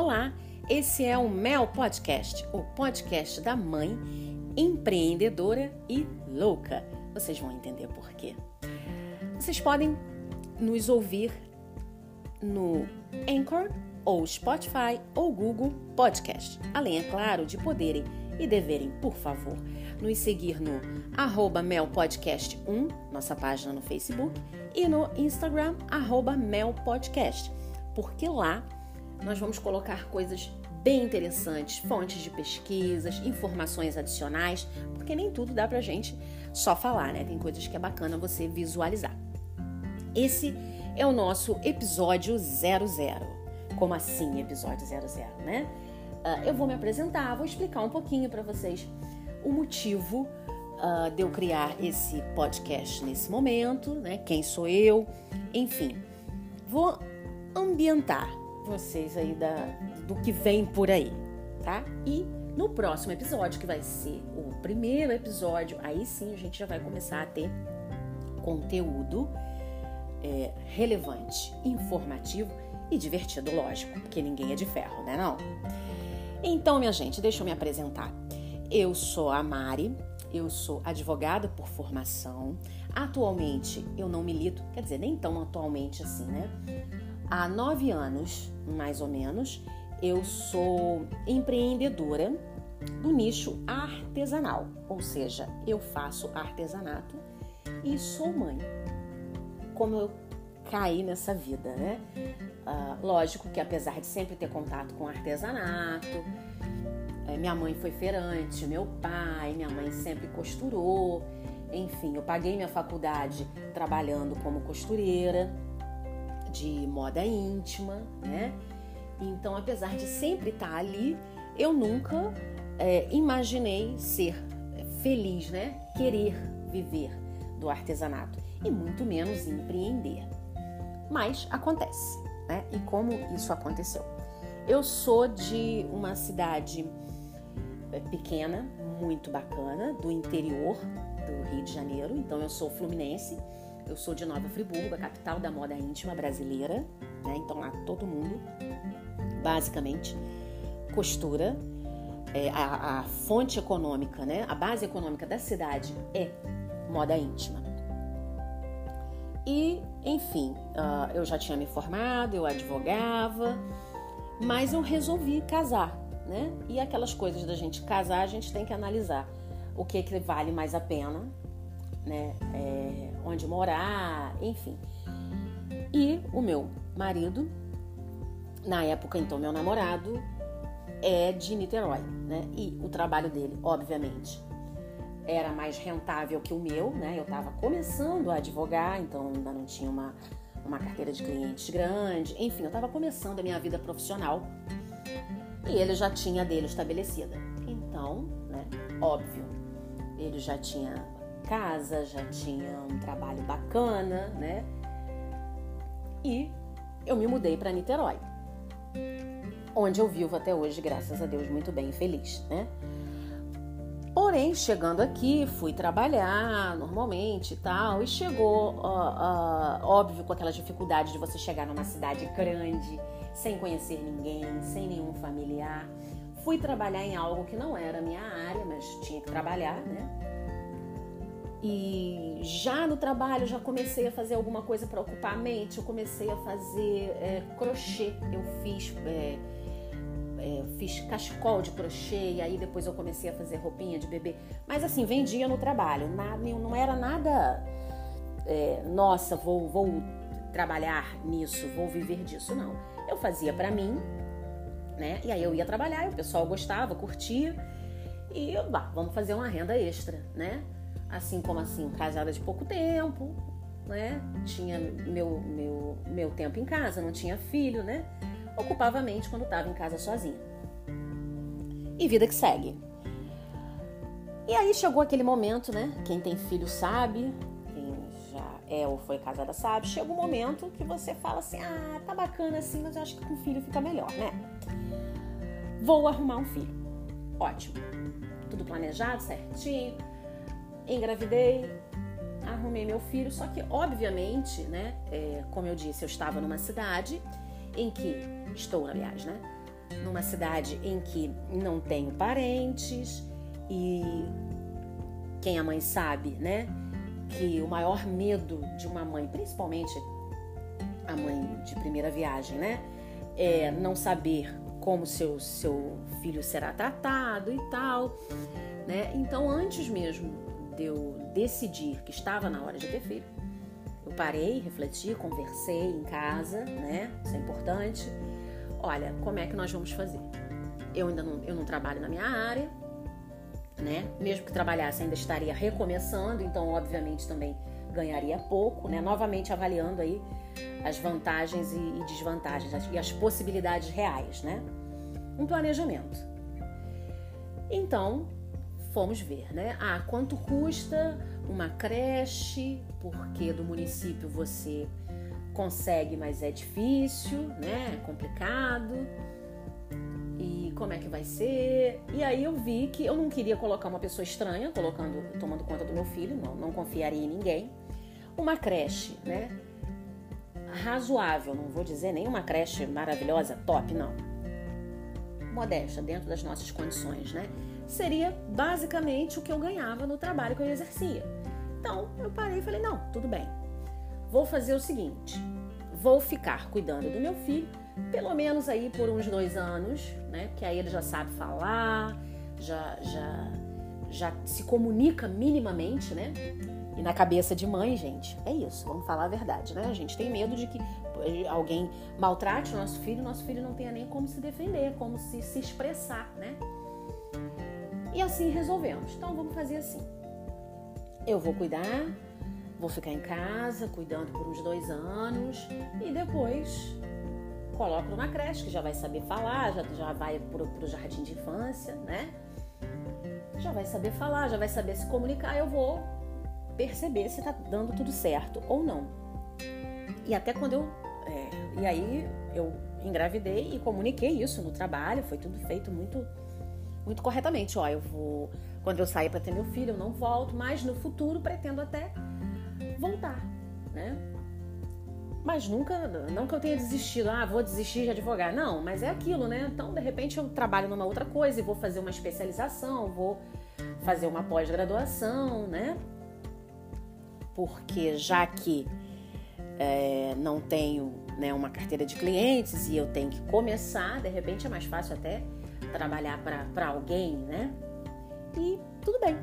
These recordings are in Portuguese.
Olá, esse é o Mel Podcast, o podcast da mãe empreendedora e louca. Vocês vão entender por quê. Vocês podem nos ouvir no Anchor ou Spotify ou Google Podcast. Além, é claro, de poderem e deverem, por favor, nos seguir no arroba melpodcast1, nossa página no Facebook, e no Instagram, arroba melpodcast, porque lá nós vamos colocar coisas bem interessantes, fontes de pesquisas, informações adicionais, porque nem tudo dá pra gente só falar, né? Tem coisas que é bacana você visualizar. Esse é o nosso episódio 00. Como assim episódio 00, né? Uh, eu vou me apresentar, vou explicar um pouquinho para vocês o motivo uh, de eu criar esse podcast nesse momento, né? Quem sou eu, enfim. Vou ambientar vocês aí da, do que vem por aí, tá? E no próximo episódio, que vai ser o primeiro episódio, aí sim a gente já vai começar a ter conteúdo é, relevante, informativo e divertido, lógico, porque ninguém é de ferro, né não? Então, minha gente, deixa eu me apresentar. Eu sou a Mari, eu sou advogada por formação. Atualmente eu não milito, quer dizer, nem tão atualmente assim, né? Há nove anos, mais ou menos, eu sou empreendedora do nicho artesanal, ou seja, eu faço artesanato e sou mãe. Como eu caí nessa vida, né? Uh, lógico que apesar de sempre ter contato com artesanato, é, minha mãe foi feirante, meu pai, minha mãe sempre costurou, enfim, eu paguei minha faculdade trabalhando como costureira de moda íntima, né? Então, apesar de sempre estar ali, eu nunca é, imaginei ser feliz, né? Querer viver do artesanato e muito menos empreender. Mas acontece, né? E como isso aconteceu? Eu sou de uma cidade é, pequena, muito bacana, do interior do Rio de Janeiro. Então eu sou fluminense eu sou de Nova Friburgo, a capital da moda íntima brasileira, né? Então lá todo mundo, basicamente, costura. É, a, a, fonte econômica, né? A base econômica da cidade é moda íntima. E, enfim, uh, eu já tinha me formado, eu advogava, mas eu resolvi casar, né? E aquelas coisas da gente casar, a gente tem que analisar o que, que vale mais a pena né? É, onde morar, enfim. E o meu marido, na época então meu namorado, é de Niterói, né? E o trabalho dele, obviamente, era mais rentável que o meu, né? Eu estava começando a advogar, então ainda não tinha uma, uma carteira de clientes grande, enfim, eu estava começando a minha vida profissional e ele já tinha dele estabelecida. Então, né? Óbvio, ele já tinha casa, já tinha um trabalho bacana, né? E eu me mudei para Niterói, onde eu vivo até hoje, graças a Deus, muito bem e feliz, né? Porém, chegando aqui, fui trabalhar normalmente e tal, e chegou, óbvio, com aquela dificuldade de você chegar numa cidade grande, sem conhecer ninguém, sem nenhum familiar. Fui trabalhar em algo que não era minha área, mas tinha que trabalhar, né? E já no trabalho já comecei a fazer alguma coisa para ocupar a mente. Eu comecei a fazer é, crochê. Eu fiz é, é, fiz cachecol de crochê e aí depois eu comecei a fazer roupinha de bebê. Mas assim vendia no trabalho. Nada, não era nada. É, nossa, vou, vou trabalhar nisso, vou viver disso. Não. Eu fazia para mim, né? E aí eu ia trabalhar, o pessoal gostava, curtia e bah, vamos fazer uma renda extra, né? assim como assim, casada de pouco tempo, né? Tinha meu, meu, meu tempo em casa, não tinha filho, né? Ocupava a mente quando estava em casa sozinha. E vida que segue. E aí chegou aquele momento, né? Quem tem filho sabe, quem já é ou foi casada sabe, chega um momento que você fala assim: ah, tá bacana assim, mas eu acho que com filho fica melhor, né? Vou arrumar um filho. Ótimo. Tudo planejado, certinho engravidei, arrumei meu filho, só que obviamente, né, é, como eu disse, eu estava numa cidade em que estou, aliás, né, numa cidade em que não tenho parentes e quem a mãe sabe, né? Que o maior medo de uma mãe, principalmente a mãe de primeira viagem, né? É não saber como seu, seu filho será tratado e tal, né? Então, antes mesmo de eu decidir que estava na hora de ter filho, eu parei, refleti, conversei em casa, né? Isso é importante. Olha, como é que nós vamos fazer? Eu ainda não, eu não trabalho na minha área, né? Mesmo que trabalhasse, ainda estaria recomeçando, então obviamente também ganharia pouco, né? Novamente avaliando aí as vantagens e desvantagens e as possibilidades reais, né? Um planejamento. Então, fomos ver, né? Ah, quanto custa uma creche? Porque do município você consegue, mas é difícil, né? É complicado como é que vai ser. E aí eu vi que eu não queria colocar uma pessoa estranha, colocando, tomando conta do meu filho, não, não confiaria em ninguém. Uma creche, né? Razoável, não vou dizer nem uma creche maravilhosa, top, não. Modesta, dentro das nossas condições, né? Seria basicamente o que eu ganhava no trabalho que eu exercia. Então eu parei e falei: não, tudo bem. Vou fazer o seguinte: vou ficar cuidando do meu filho pelo menos aí por uns dois anos, né? Que aí ele já sabe falar, já, já, já se comunica minimamente, né? E na cabeça de mãe, gente, é isso, vamos falar a verdade, né? A gente tem medo de que alguém maltrate o nosso filho, nosso filho não tenha nem como se defender, como se, se expressar, né? E assim resolvemos. Então vamos fazer assim. Eu vou cuidar, vou ficar em casa cuidando por uns dois anos e depois coloco numa creche que já vai saber falar, já, já vai pro, pro jardim de infância, né? Já vai saber falar, já vai saber se comunicar, eu vou perceber se tá dando tudo certo ou não. E até quando eu. É, e aí eu engravidei e comuniquei isso no trabalho, foi tudo feito muito muito corretamente. Ó, eu vou. Quando eu sair para ter meu filho, eu não volto, mas no futuro pretendo até voltar, né? Mas nunca, não que eu tenha desistido, ah, vou desistir de advogar. Não, mas é aquilo, né? Então, de repente, eu trabalho numa outra coisa e vou fazer uma especialização, vou fazer uma pós-graduação, né? Porque já que é, não tenho né, uma carteira de clientes e eu tenho que começar, de repente é mais fácil até trabalhar para alguém, né? E tudo bem.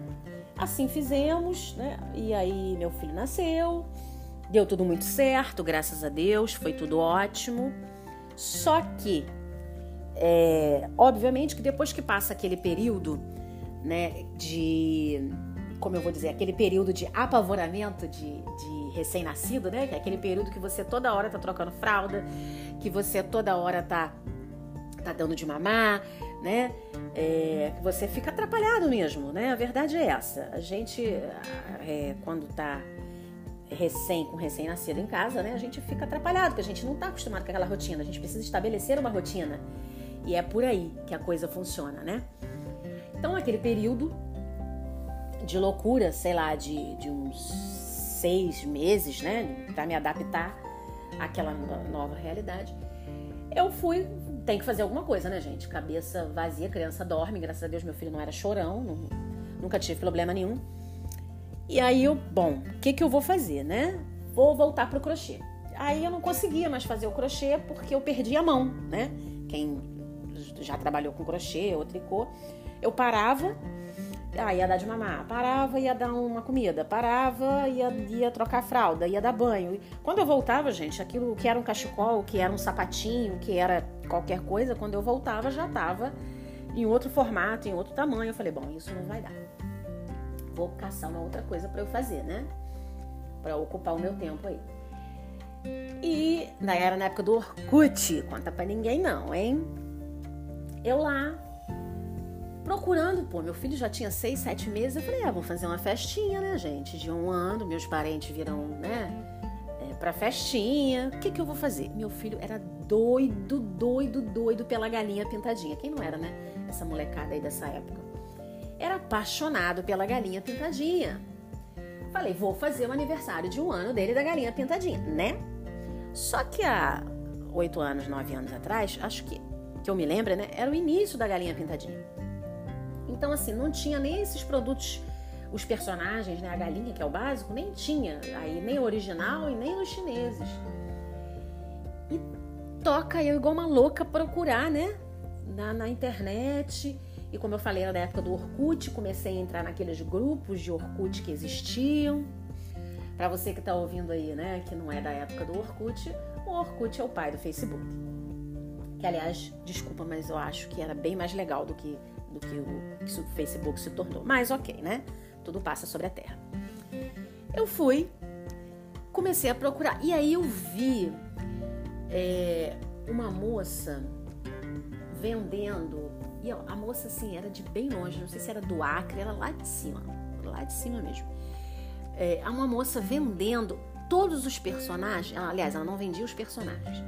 Assim fizemos, né? E aí meu filho nasceu. Deu tudo muito certo, graças a Deus, foi tudo ótimo. Só que, é, obviamente, que depois que passa aquele período, né, de, como eu vou dizer, aquele período de apavoramento de, de recém-nascido, né, é aquele período que você toda hora tá trocando fralda, que você toda hora tá, tá dando de mamar, né, é, você fica atrapalhado mesmo, né, a verdade é essa. A gente, é, quando tá recém com recém-nascido em casa, né, a gente fica atrapalhado, porque a gente não está acostumado com aquela rotina, a gente precisa estabelecer uma rotina. E é por aí que a coisa funciona, né? Então, aquele período de loucura, sei lá, de, de uns seis meses, né, para me adaptar àquela nova realidade, eu fui. Tem que fazer alguma coisa, né, gente? Cabeça vazia, criança dorme. Graças a Deus, meu filho não era chorão, não, nunca tive problema nenhum. E aí eu, bom, o que, que eu vou fazer, né? Vou voltar pro crochê. Aí eu não conseguia mais fazer o crochê porque eu perdi a mão, né? Quem já trabalhou com crochê ou tricô, eu parava, ah, ia dar de mamar, parava, ia dar uma comida, parava, ia, ia trocar fralda, ia dar banho. Quando eu voltava, gente, aquilo que era um cachecol, que era um sapatinho, que era qualquer coisa, quando eu voltava já tava em outro formato, em outro tamanho. Eu falei, bom, isso não vai dar vou caçar uma outra coisa para eu fazer, né? Para ocupar o meu tempo aí. E na era na época do Orkut, conta para ninguém não, hein? Eu lá procurando, pô, meu filho já tinha seis, sete meses, eu falei, ah, vou fazer uma festinha, né, gente? De um ano, meus parentes viram, né, é, pra festinha. O que que eu vou fazer? Meu filho era doido, doido, doido pela galinha pintadinha. Quem não era, né? Essa molecada aí dessa época era apaixonado pela galinha pintadinha. Falei, vou fazer o aniversário de um ano dele da galinha pintadinha, né? Só que há oito anos, nove anos atrás, acho que que eu me lembro, né? Era o início da galinha pintadinha. Então, assim, não tinha nem esses produtos, os personagens, né? A galinha, que é o básico, nem tinha. Aí nem original e nem os chineses. E toca eu igual uma louca procurar, né? Na, na internet. E como eu falei, era da época do Orkut, comecei a entrar naqueles grupos de Orkut que existiam. Para você que está ouvindo aí, né, que não é da época do Orkut, o Orkut é o pai do Facebook. Que aliás, desculpa, mas eu acho que era bem mais legal do que do que o, que o Facebook se tornou. Mas ok, né? Tudo passa sobre a Terra. Eu fui, comecei a procurar e aí eu vi é, uma moça vendendo e a moça assim era de bem longe, não sei se era do Acre, era lá de cima, lá de cima mesmo é, uma moça vendendo todos os personagens. Aliás, ela não vendia os personagens.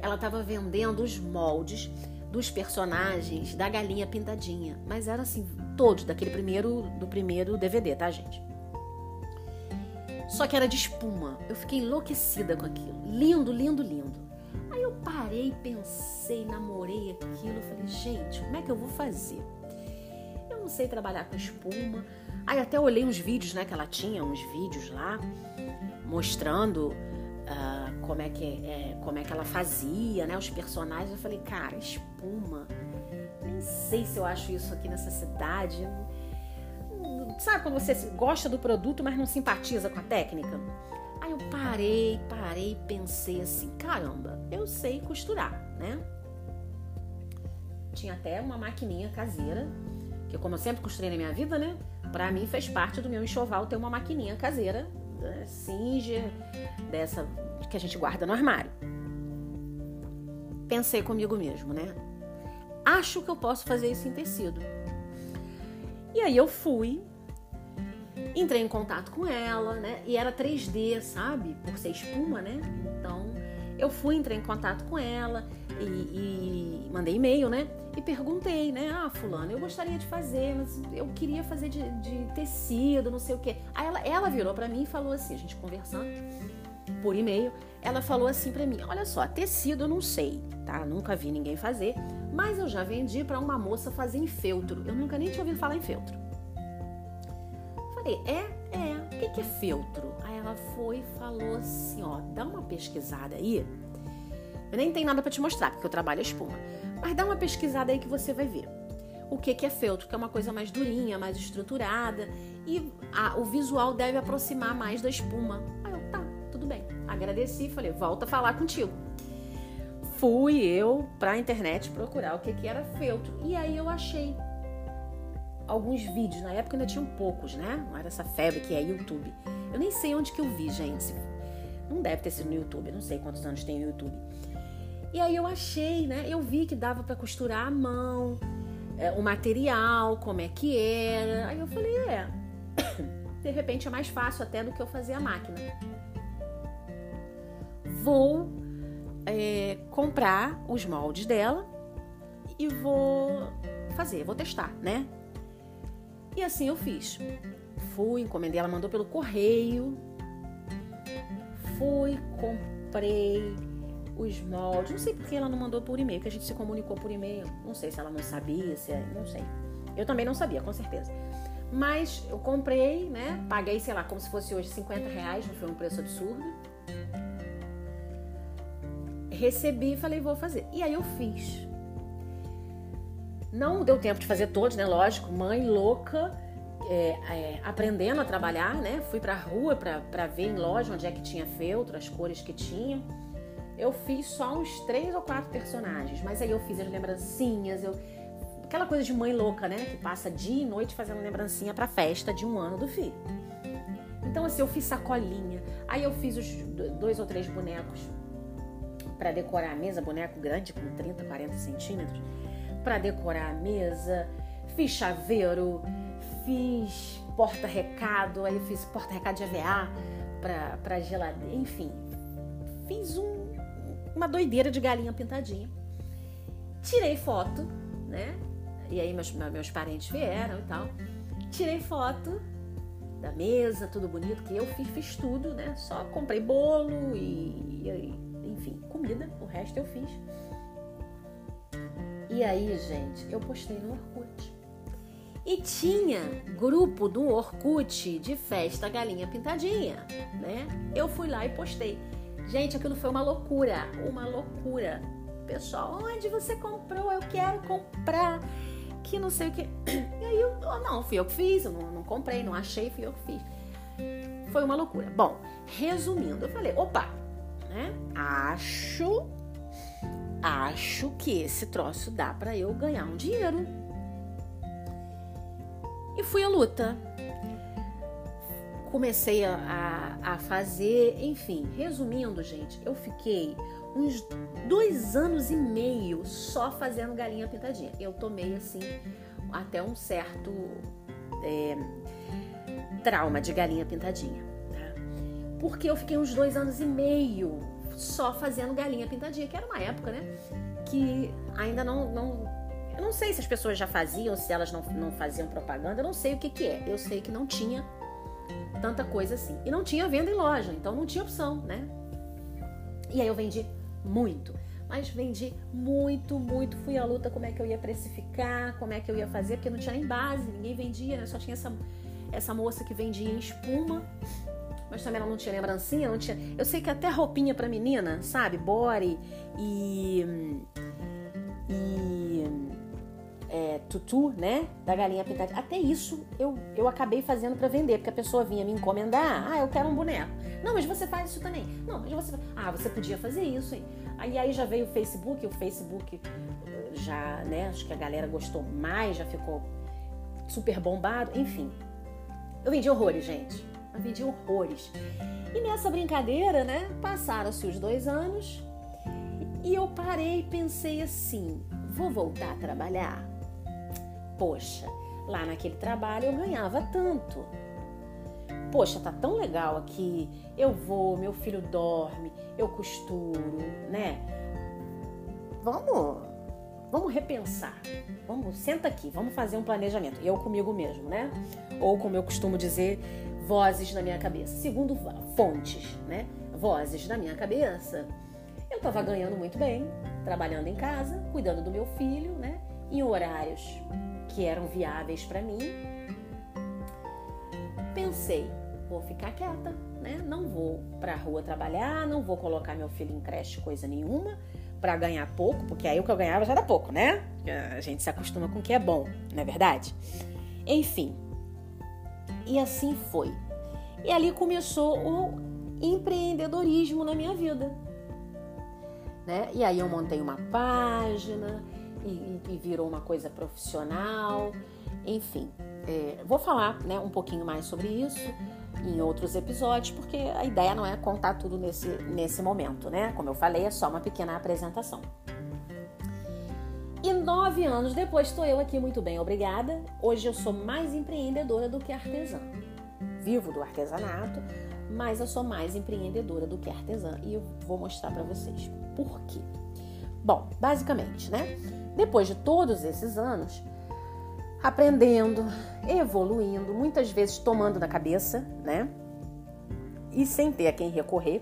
Ela estava vendendo os moldes dos personagens da galinha pintadinha, mas era assim todos daquele primeiro do primeiro DVD, tá, gente? Só que era de espuma. Eu fiquei enlouquecida com aquilo. Lindo, lindo, lindo. Aí eu parei, pensei, namorei aquilo. Falei, gente, como é que eu vou fazer? Eu não sei trabalhar com espuma. Aí até olhei uns vídeos, né, que ela tinha, uns vídeos lá, mostrando uh, como, é que, é, como é que ela fazia, né, os personagens. Eu falei, cara, espuma. Nem sei se eu acho isso aqui nessa cidade. Sabe quando você gosta do produto, mas não simpatiza com a técnica? Aí eu parei, parei, pensei assim, caramba, eu sei costurar, né? Tinha até uma maquininha caseira, que como eu sempre costurei na minha vida, né? Para mim fez parte do meu enxoval ter uma maquininha caseira, né, dessa que a gente guarda no armário. Pensei comigo mesmo, né? Acho que eu posso fazer isso em tecido. E aí eu fui, entrei em contato com ela, né? E era 3D, sabe? Por ser espuma, né? Então eu fui, entrei em contato com ela e, e mandei e-mail, né? E perguntei, né? Ah, fulano, eu gostaria de fazer, mas eu queria fazer de, de tecido, não sei o quê. Aí ela, ela virou para mim e falou assim, a gente conversando por e-mail, ela falou assim para mim: "Olha só, tecido eu não sei, tá? Nunca vi ninguém fazer, mas eu já vendi para uma moça fazer em feltro. Eu nunca nem tinha ouvido falar em feltro." Falei: "É, é. O que que é feltro?" Aí ela foi e falou assim, ó, dá uma pesquisada aí eu nem tenho nada para te mostrar, porque eu trabalho a espuma. Mas dá uma pesquisada aí que você vai ver. O que, que é feltro, que é uma coisa mais durinha, mais estruturada. E a, o visual deve aproximar mais da espuma. Aí eu, tá, tudo bem. Agradeci e falei, volta a falar contigo. Fui eu pra internet procurar o que, que era feltro. E aí eu achei alguns vídeos. Na época ainda tinham poucos, né? Não era essa febre que é YouTube. Eu nem sei onde que eu vi, gente. Não deve ter sido no YouTube. Eu não sei quantos anos tem o YouTube. E aí eu achei, né? Eu vi que dava para costurar à mão, é, o material, como é que era. Aí eu falei, é, de repente é mais fácil até do que eu fazer a máquina. Vou é, comprar os moldes dela e vou fazer, vou testar, né? E assim eu fiz. Fui, encomendei, ela mandou pelo correio. Fui, comprei, os moldes. Não sei porque ela não mandou por e-mail, que a gente se comunicou por e-mail. Não sei se ela não sabia, se é, não sei. Eu também não sabia, com certeza. Mas eu comprei, né? Paguei, sei lá, como se fosse hoje 50 reais, não foi um preço absurdo. Recebi e falei, vou fazer. E aí eu fiz. Não deu tempo de fazer todos, né? Lógico, mãe louca, é, é, aprendendo a trabalhar, né? Fui pra rua pra, pra ver em loja onde é que tinha feltro, as cores que tinha eu fiz só uns três ou quatro personagens, mas aí eu fiz as lembrancinhas, eu aquela coisa de mãe louca, né, que passa dia e noite fazendo lembrancinha para festa de um ano do filho. Então assim, eu fiz sacolinha, aí eu fiz os dois ou três bonecos para decorar a mesa, boneco grande com 30, 40 centímetros, para decorar a mesa, fiz chaveiro, fiz porta-recado, aí eu fiz porta-recado de EVA para geladeira, enfim, fiz um uma doideira de galinha pintadinha. Tirei foto, né? E aí meus, meus parentes vieram e tal. Tirei foto da mesa, tudo bonito, que eu fiz, fiz tudo, né? Só comprei bolo e, e enfim, comida, o resto eu fiz. E aí, gente, eu postei no Orkut. E tinha grupo do Orkut de festa galinha pintadinha, né? Eu fui lá e postei. Gente, aquilo foi uma loucura, uma loucura. Pessoal, onde você comprou? Eu quero comprar. Que não sei o que. E aí eu, oh, não, fui eu que fiz, eu não, não comprei, não achei, fui eu que fiz. Foi uma loucura. Bom, resumindo, eu falei, opa, né? Acho, acho que esse troço dá para eu ganhar um dinheiro. E fui à luta. Comecei a, a, a fazer, enfim, resumindo, gente, eu fiquei uns dois anos e meio só fazendo galinha pintadinha. Eu tomei assim até um certo é, trauma de galinha pintadinha. Tá? Porque eu fiquei uns dois anos e meio só fazendo galinha pintadinha, que era uma época, né? Que ainda não. não eu não sei se as pessoas já faziam, se elas não, não faziam propaganda, eu não sei o que, que é. Eu sei que não tinha tanta coisa assim. E não tinha venda em loja, então não tinha opção, né? E aí eu vendi muito. Mas vendi muito, muito. Fui à luta como é que eu ia precificar, como é que eu ia fazer, porque não tinha nem base, ninguém vendia, né? Só tinha essa, essa moça que vendia em espuma, mas também ela não tinha lembrancinha, não tinha. Eu sei que até roupinha para menina, sabe? Body e. e. Tutu, né? Da galinha pintada. Até isso eu, eu acabei fazendo para vender, porque a pessoa vinha me encomendar. Ah, eu quero um boneco. Não, mas você faz isso também. Não, mas você. Ah, você podia fazer isso, hein? Aí, aí já veio o Facebook, o Facebook já, né? Acho que a galera gostou mais, já ficou super bombado, enfim. Eu vendi horrores, gente. Eu vendi horrores. E nessa brincadeira, né, passaram-se os dois anos e eu parei e pensei assim: vou voltar a trabalhar? Poxa, lá naquele trabalho eu ganhava tanto. Poxa, tá tão legal aqui. Eu vou, meu filho dorme, eu costuro, né? Vamos Vamos repensar. Vamos, senta aqui, vamos fazer um planejamento. Eu comigo mesmo, né? Ou como eu costumo dizer, vozes na minha cabeça. Segundo fontes, né? Vozes na minha cabeça. Eu estava ganhando muito bem, trabalhando em casa, cuidando do meu filho, né? Em horários que eram viáveis para mim. Pensei, vou ficar quieta, né? Não vou para a rua trabalhar, não vou colocar meu filho em creche coisa nenhuma para ganhar pouco, porque aí o que eu ganhava já era pouco, né? A gente se acostuma com o que é bom, não é verdade? Enfim. E assim foi. E ali começou o empreendedorismo na minha vida. Né? E aí eu montei uma página e, e virou uma coisa profissional. Enfim, é, vou falar né, um pouquinho mais sobre isso em outros episódios, porque a ideia não é contar tudo nesse, nesse momento, né? Como eu falei, é só uma pequena apresentação. E nove anos depois estou eu aqui muito bem, obrigada. Hoje eu sou mais empreendedora do que artesã. Vivo do artesanato, mas eu sou mais empreendedora do que artesã e eu vou mostrar para vocês por quê. Bom, basicamente, né? Depois de todos esses anos, aprendendo, evoluindo, muitas vezes tomando na cabeça, né? E sem ter a quem recorrer,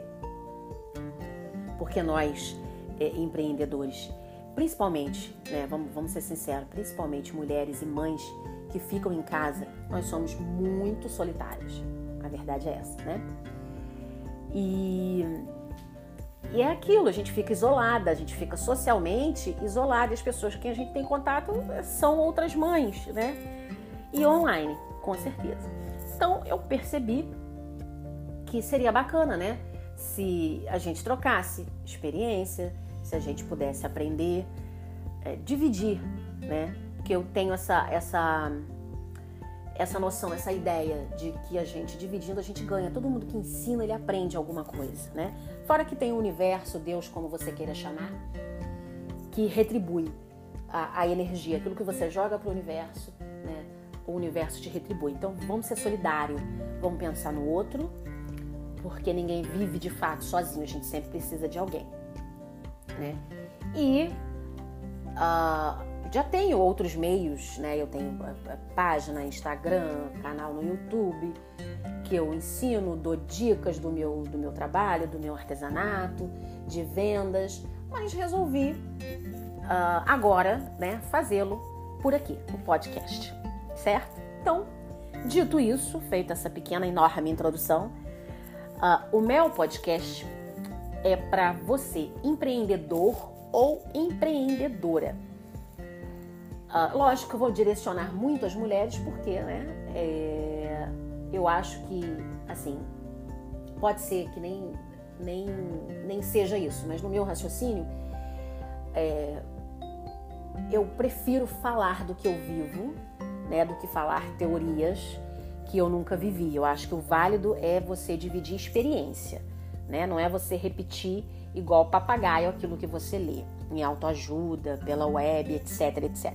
porque nós, é, empreendedores, principalmente, né, vamos, vamos ser sinceros, principalmente mulheres e mães que ficam em casa, nós somos muito solitárias. A verdade é essa, né? E e é aquilo, a gente fica isolada, a gente fica socialmente isolada. As pessoas com quem a gente tem contato são outras mães, né? E online, com certeza. Então eu percebi que seria bacana, né? Se a gente trocasse experiência, se a gente pudesse aprender, é, dividir, né? Que eu tenho essa, essa essa noção, essa ideia de que a gente dividindo a gente ganha. Todo mundo que ensina ele aprende alguma coisa, né? Fora que tem o universo, Deus, como você queira chamar, que retribui a, a energia, aquilo que você joga para o universo, né? O universo te retribui. Então vamos ser solidários, vamos pensar no outro, porque ninguém vive de fato sozinho. A gente sempre precisa de alguém, né? E uh, já tenho outros meios, né? Eu tenho página, Instagram, canal no YouTube, que eu ensino, dou dicas do meu, do meu trabalho, do meu artesanato, de vendas, mas resolvi uh, agora, né, fazê-lo por aqui, no podcast, certo? Então, dito isso, feita essa pequena, enorme introdução, uh, o meu podcast é para você, empreendedor ou empreendedora. Uh, lógico que eu vou direcionar muito as mulheres, porque, né, é, eu acho que, assim, pode ser que nem, nem, nem seja isso, mas no meu raciocínio, é, eu prefiro falar do que eu vivo, né, do que falar teorias que eu nunca vivi. Eu acho que o válido é você dividir experiência, né? Não é você repetir igual papagaio aquilo que você lê em autoajuda, pela web, etc, etc.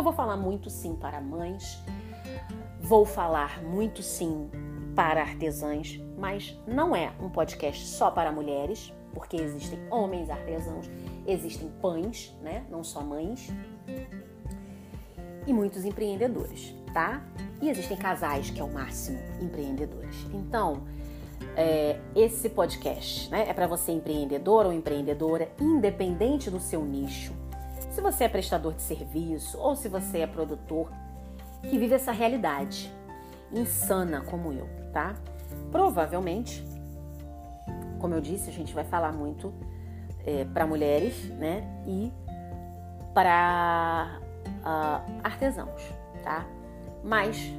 Eu vou falar muito sim para mães, vou falar muito sim para artesãs, mas não é um podcast só para mulheres, porque existem homens artesãos existem pães, né? Não só mães. E muitos empreendedores, tá? E existem casais, que é o máximo, empreendedores. Então, é, esse podcast né, é para você empreendedor ou empreendedora, independente do seu nicho. Se você é prestador de serviço ou se você é produtor, que vive essa realidade insana como eu, tá? Provavelmente, como eu disse, a gente vai falar muito é, para mulheres né, e para uh, artesãos, tá? Mas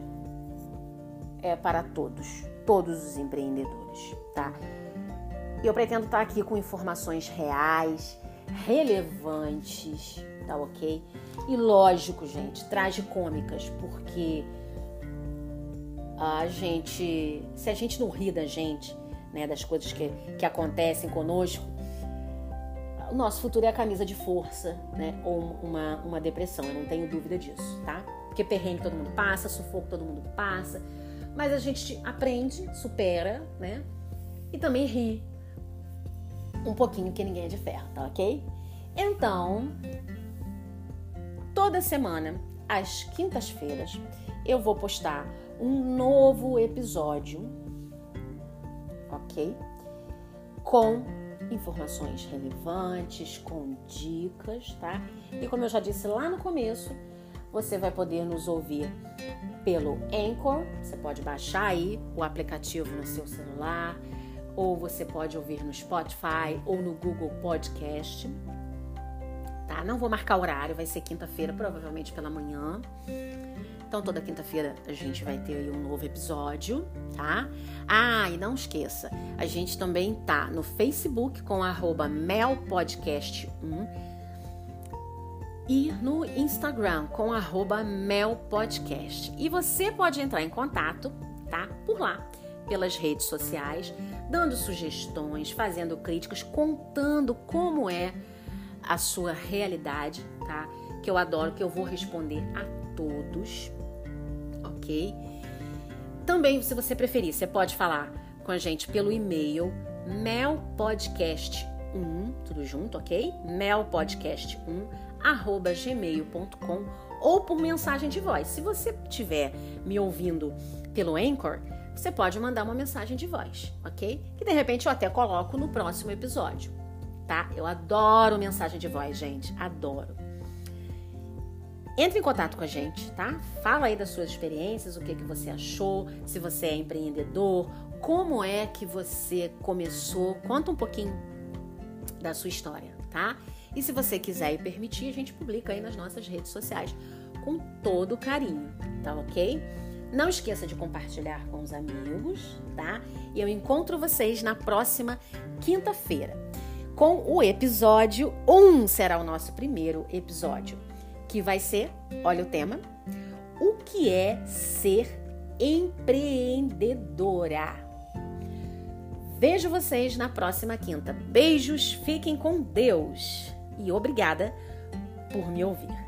é para todos, todos os empreendedores, tá? Eu pretendo estar aqui com informações reais, relevantes, tá ok? E lógico, gente, tragicômicas, porque a gente, se a gente não ri da gente, né, das coisas que, que acontecem conosco, o nosso futuro é a camisa de força, né? Ou uma, uma depressão, eu não tenho dúvida disso, tá? Porque perrengue todo mundo passa, sufoco todo mundo passa, mas a gente aprende, supera, né? E também ri um pouquinho que ninguém é de ferro, tá ok? Então, toda semana, às quintas-feiras, eu vou postar um novo episódio, ok? Com informações relevantes, com dicas, tá? E como eu já disse lá no começo, você vai poder nos ouvir pelo Anchor, você pode baixar aí o aplicativo no seu celular, ou você pode ouvir no Spotify ou no Google Podcast. Tá? Não vou marcar horário, vai ser quinta-feira, provavelmente pela manhã. Então, toda quinta-feira a gente vai ter um novo episódio, tá? Ah, e não esqueça, a gente também tá no Facebook com arroba melpodcast1 e no Instagram com arroba melpodcast. E você pode entrar em contato, tá? Por lá, pelas redes sociais, dando sugestões, fazendo críticas, contando como é a sua realidade, tá? Que eu adoro, que eu vou responder a todos, ok? Também, se você preferir, você pode falar com a gente pelo e-mail melpodcast1, tudo junto, ok? melpodcast1 arroba gmail.com ou por mensagem de voz. Se você estiver me ouvindo pelo Anchor, você pode mandar uma mensagem de voz, ok? Que de repente eu até coloco no próximo episódio, tá? Eu adoro mensagem de voz, gente, adoro. Entre em contato com a gente, tá? Fala aí das suas experiências, o que, que você achou, se você é empreendedor, como é que você começou, conta um pouquinho da sua história, tá? E se você quiser e permitir, a gente publica aí nas nossas redes sociais com todo carinho, tá ok? Não esqueça de compartilhar com os amigos, tá? E eu encontro vocês na próxima quinta-feira com o episódio 1, será o nosso primeiro episódio que vai ser, olha o tema, o que é ser empreendedora. Vejo vocês na próxima quinta. Beijos, fiquem com Deus e obrigada por me ouvir.